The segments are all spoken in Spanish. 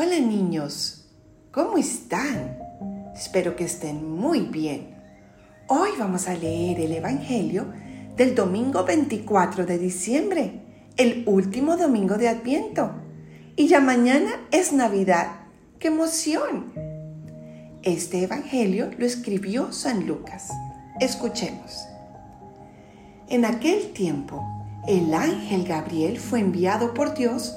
Hola niños, ¿cómo están? Espero que estén muy bien. Hoy vamos a leer el Evangelio del domingo 24 de diciembre, el último domingo de Adviento. Y ya mañana es Navidad. ¡Qué emoción! Este Evangelio lo escribió San Lucas. Escuchemos. En aquel tiempo, el ángel Gabriel fue enviado por Dios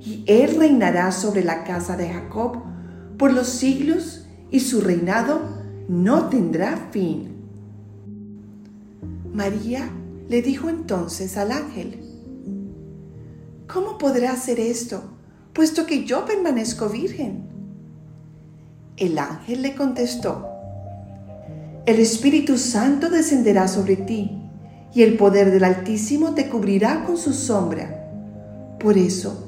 y él reinará sobre la casa de Jacob por los siglos y su reinado no tendrá fin. María le dijo entonces al ángel, ¿cómo podrá hacer esto, puesto que yo permanezco virgen? El ángel le contestó, el Espíritu Santo descenderá sobre ti, y el poder del Altísimo te cubrirá con su sombra. Por eso,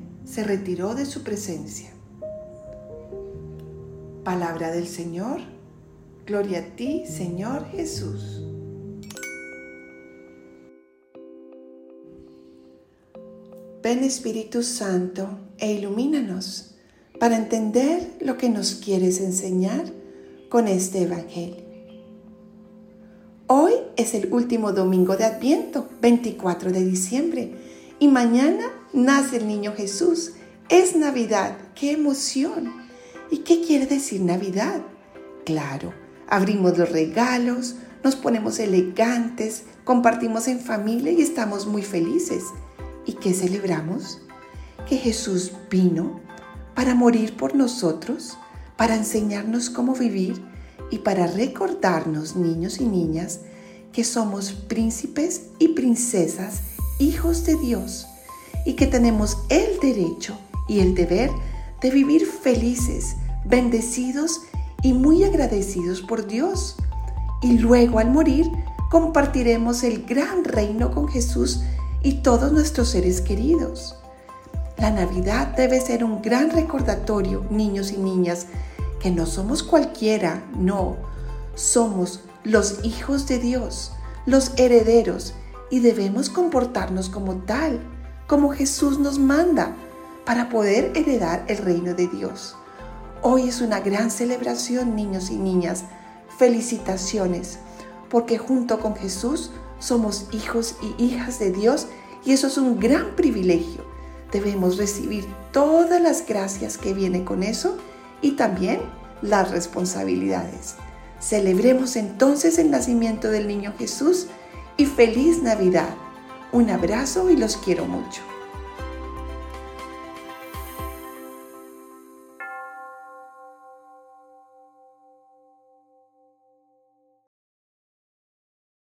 se retiró de su presencia. Palabra del Señor, gloria a ti, Señor Jesús. Ven Espíritu Santo e ilumínanos para entender lo que nos quieres enseñar con este Evangelio. Hoy es el último domingo de Adviento, 24 de diciembre, y mañana nace el niño Jesús. Es Navidad. ¡Qué emoción! ¿Y qué quiere decir Navidad? Claro, abrimos los regalos, nos ponemos elegantes, compartimos en familia y estamos muy felices. ¿Y qué celebramos? Que Jesús vino para morir por nosotros, para enseñarnos cómo vivir y para recordarnos, niños y niñas, que somos príncipes y princesas hijos de Dios y que tenemos el derecho y el deber de vivir felices, bendecidos y muy agradecidos por Dios. Y luego al morir compartiremos el gran reino con Jesús y todos nuestros seres queridos. La Navidad debe ser un gran recordatorio, niños y niñas, que no somos cualquiera, no, somos los hijos de Dios, los herederos y debemos comportarnos como tal, como Jesús nos manda, para poder heredar el reino de Dios. Hoy es una gran celebración, niños y niñas. Felicitaciones, porque junto con Jesús somos hijos y hijas de Dios y eso es un gran privilegio. Debemos recibir todas las gracias que vienen con eso y también las responsabilidades. Celebremos entonces el nacimiento del niño Jesús y feliz Navidad. Un abrazo y los quiero mucho.